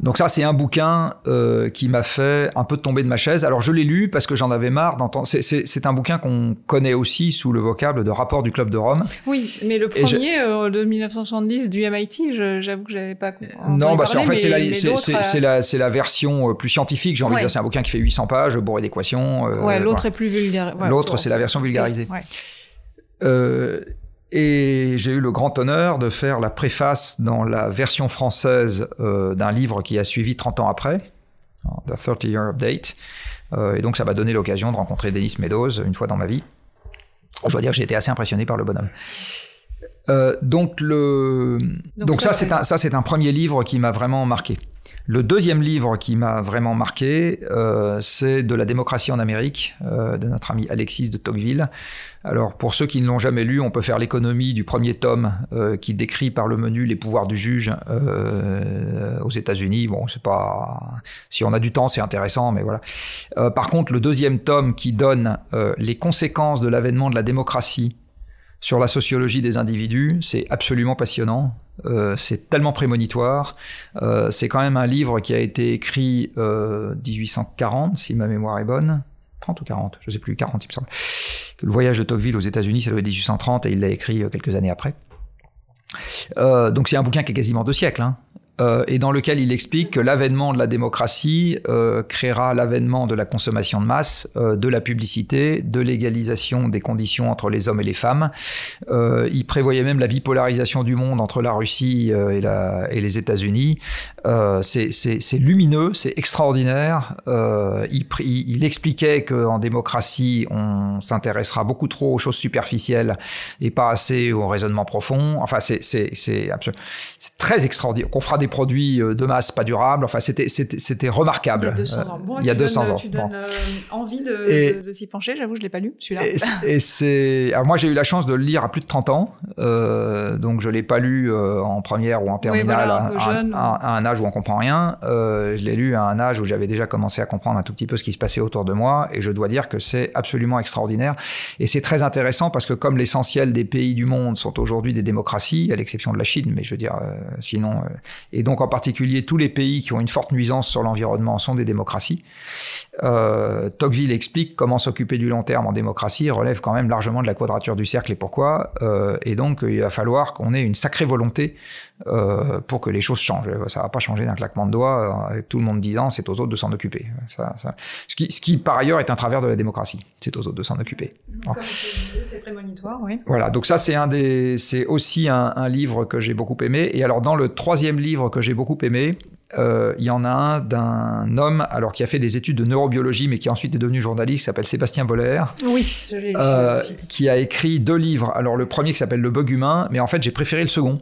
Donc ça, c'est un bouquin euh, qui m'a fait un peu tomber de ma chaise. Alors je l'ai lu parce que j'en avais marre d'entendre. C'est un bouquin qu'on connaît aussi sous le vocable de rapport du Club de Rome. Oui, mais le premier euh, de 1970 du MIT, j'avoue que j'avais pas compris. Non, bah en fait c'est la, la, la, version euh, plus scientifique. J'ai envie de dire, c'est un bouquin qui fait 800 pages, bourré d'équations. ouais, l'autre est plus vulgaire. l'autre, c'est la version vulgarisée. Euh, et j'ai eu le grand honneur de faire la préface dans la version française euh, d'un livre qui a suivi 30 ans après, The 30 Year Update. Euh, et donc ça m'a donné l'occasion de rencontrer Denis Meadows une fois dans ma vie. Je dois dire que j'ai été assez impressionné par le bonhomme. Euh, donc le donc, ça, c'est un ça c'est un premier livre qui m'a vraiment marqué. Le deuxième livre qui m'a vraiment marqué, euh, c'est de la démocratie en Amérique euh, de notre ami Alexis de Tocqueville. Alors pour ceux qui ne l'ont jamais lu, on peut faire l'économie du premier tome euh, qui décrit par le menu les pouvoirs du juge euh, aux États-Unis. Bon, c'est pas si on a du temps, c'est intéressant, mais voilà. Euh, par contre, le deuxième tome qui donne les conséquences de l'avènement de la démocratie sur la sociologie des individus, c'est absolument passionnant. Euh, c'est tellement prémonitoire. Euh, c'est quand même un livre qui a été écrit euh, 1840, si ma mémoire est bonne. 30 ou 40, je sais plus, 40 il me semble. Le voyage de Tocqueville aux États-Unis, ça doit être 1830 et il l'a écrit euh, quelques années après. Euh, donc c'est un bouquin qui a quasiment deux siècles. Hein. Euh, et dans lequel il explique que l'avènement de la démocratie euh, créera l'avènement de la consommation de masse, euh, de la publicité, de l'égalisation des conditions entre les hommes et les femmes. Euh, il prévoyait même la bipolarisation du monde entre la Russie euh, et, la, et, les États-Unis. c'est lumineux, c'est extraordinaire. Il, il, il, expliquait qu'en démocratie, on s'intéressera beaucoup trop aux choses superficielles et pas assez au raisonnement profond. Enfin, c'est très extraordinaire. Produits euh, de masse pas durables. Enfin, c'était c'était remarquable. Il y a 200 ans. Bon, il y a 200 ans. Tu donnes euh, envie de, de, s'y pencher. J'avoue, je l'ai pas lu celui-là. Et, c'est. Alors moi, j'ai eu la chance de le lire à plus de 30 ans, euh, donc je l'ai pas lu euh, en première ou en terminale à, à, un âge où on comprend rien. Euh, je l'ai lu à un âge où j'avais déjà commencé à comprendre un tout petit peu ce qui se passait autour de moi, et je dois dire que c'est absolument extraordinaire. Et c'est très intéressant parce que comme l'essentiel des pays du monde sont aujourd'hui des démocraties, à l'exception de la Chine, mais je veux dire, sinon et donc en particulier tous les pays qui ont une forte nuisance sur l'environnement sont des démocraties. Euh, Tocqueville explique comment s'occuper du long terme en démocratie relève quand même largement de la quadrature du cercle et pourquoi. Euh, et donc il va falloir qu'on ait une sacrée volonté euh, pour que les choses changent. Ça va pas changer d'un claquement de doigts, euh, tout le monde disant c'est aux autres de s'en occuper. Ça, ça... Ce, qui, ce, qui, par ailleurs est un travers de la démocratie, c'est aux autres de s'en occuper. C'est prémonitoire, oui. Voilà, donc ça c'est un des, c'est aussi un, un livre que j'ai beaucoup aimé. Et alors dans le troisième livre que j'ai beaucoup aimé, euh, il y en a un d'un homme alors qui a fait des études de neurobiologie mais qui ensuite est devenu journaliste, s'appelle Sébastien Boller. Oui, euh, qui a écrit deux livres. Alors le premier qui s'appelle Le bug humain, mais en fait j'ai préféré le second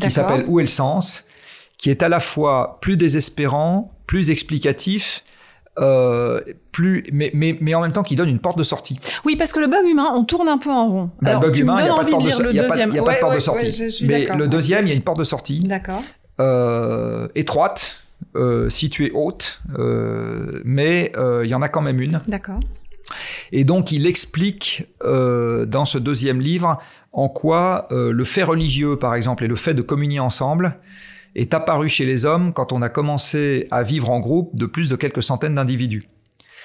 qui s'appelle Où est le sens, qui est à la fois plus désespérant, plus explicatif. Euh, plus, mais, mais, mais en même temps qui donne une porte de sortie. Oui, parce que le bug humain, on tourne un peu en rond. Bah, le bug humain, il n'y a pas de porte de, sortie. mais le deuxième, il y a une porte de sortie. D'accord. Euh, étroite, située haute, mais il y en a quand même une. D'accord. Et donc il explique dans ce deuxième livre en quoi le fait religieux, par exemple, et le fait de communier ensemble est apparu chez les hommes quand on a commencé à vivre en groupe de plus de quelques centaines d'individus.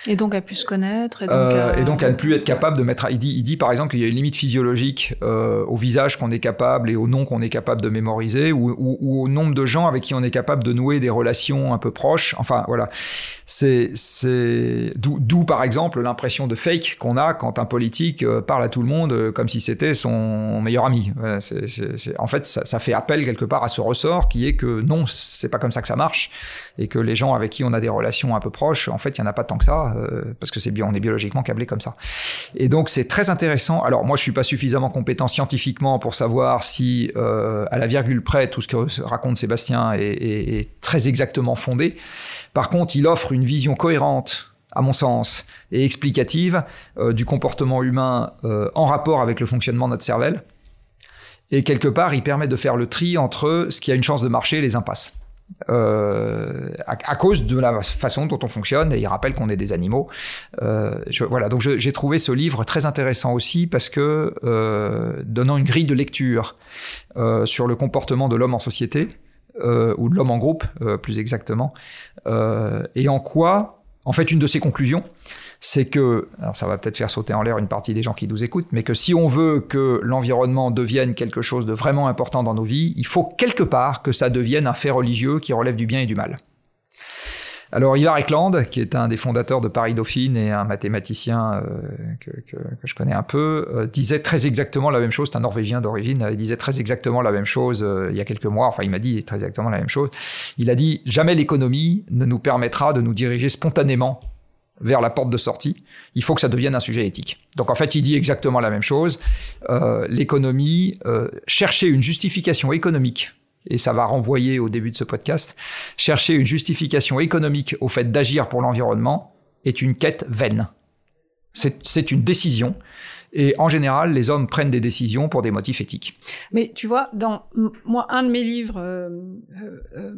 Et donc à plus se connaître. Et donc, euh, à... Et donc à ne plus être capable de mettre. Il dit, il dit par exemple qu'il y a une limite physiologique euh, au visage qu'on est capable et au nom qu'on est capable de mémoriser ou, ou, ou, au nombre de gens avec qui on est capable de nouer des relations un peu proches. Enfin voilà. C'est c'est d'où par exemple l'impression de fake qu'on a quand un politique euh, parle à tout le monde euh, comme si c'était son meilleur ami. Voilà, c'est en fait ça, ça, fait appel quelque part à ce ressort qui est que non c'est pas comme ça que ça marche et que les gens avec qui on a des relations un peu proches en fait il y en a pas tant que ça euh, parce que c'est on est biologiquement câblé comme ça. Et donc c'est très intéressant. Alors moi je suis pas suffisamment compétent scientifiquement pour savoir si euh, à la virgule près tout ce que raconte Sébastien est, très exactement fondé. Par contre, il offre une vision cohérente à mon sens, et explicative euh, du comportement humain en rapport avec le fonctionnement de notre cervelle. Et quelque part, il permet de faire le tri entre ce qui a une chance de marcher et les impasses. Euh, à, à, cause de la façon dont on fonctionne, et il rappelle qu'on est des animaux. Euh, je, voilà, donc j'ai trouvé ce livre très intéressant aussi parce que euh, donnant une grille de lecture euh, sur le comportement de l'homme en société, euh, ou de l'homme en groupe, plus exactement, et en quoi en fait, une de ses conclusions, c'est que, alors ça va peut-être faire sauter en l'air une partie des gens qui nous écoutent, mais que si on veut que l'environnement devienne quelque chose de vraiment important dans nos vies, il faut quelque part que ça devienne un fait religieux qui relève du bien et du mal. Alors Ivar Ekland, qui est un des fondateurs de Paris Dauphine et un mathématicien euh, que, je connais un peu, euh, disait très exactement la même chose. C'est un Norvégien d'origine. Il disait très exactement la même chose euh, il y a quelques mois. Enfin, il m'a dit très exactement la même chose. Il a dit jamais l'économie ne nous permettra de nous diriger spontanément vers la porte de sortie. Il faut que ça devienne un sujet éthique. Donc en fait, il dit exactement la même chose. Euh, l'économie, chercher une justification économique et ça va renvoyer au début de ce podcast, chercher une justification économique au fait d'agir pour l'environnement est une quête vaine. C'est une décision. Et en général, les hommes prennent des décisions pour des motifs éthiques. Mais tu vois, dans moi, un de mes livres euh, euh, euh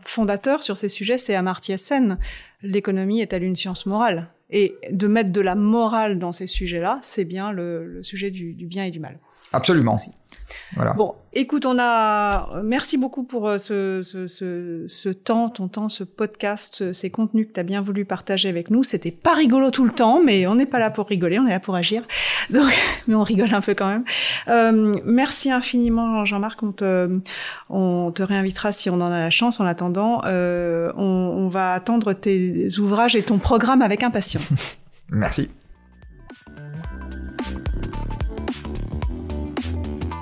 fondateurs sur ces sujets, c'est Amartya Sen. L'économie est-elle une science morale? Et de mettre de la morale dans ces sujets-là, c'est bien le, sujet du, bien et du mal. Absolument. Merci. Voilà. Bon, écoute, on a. Merci beaucoup pour euh, ce, ce, ce, ce, temps, ton temps, ce podcast, ces contenus que tu as bien voulu partager avec nous. C'était pas rigolo tout le temps, mais on n'est pas là pour rigoler, on est là pour agir. Donc, mais on rigole un peu quand même. Euh, merci infiniment, Jean-Marc. On te, on te réinvitera si on en a la chance. En attendant, euh, on, on va attendre tes ouvrages et ton programme avec impatience. merci.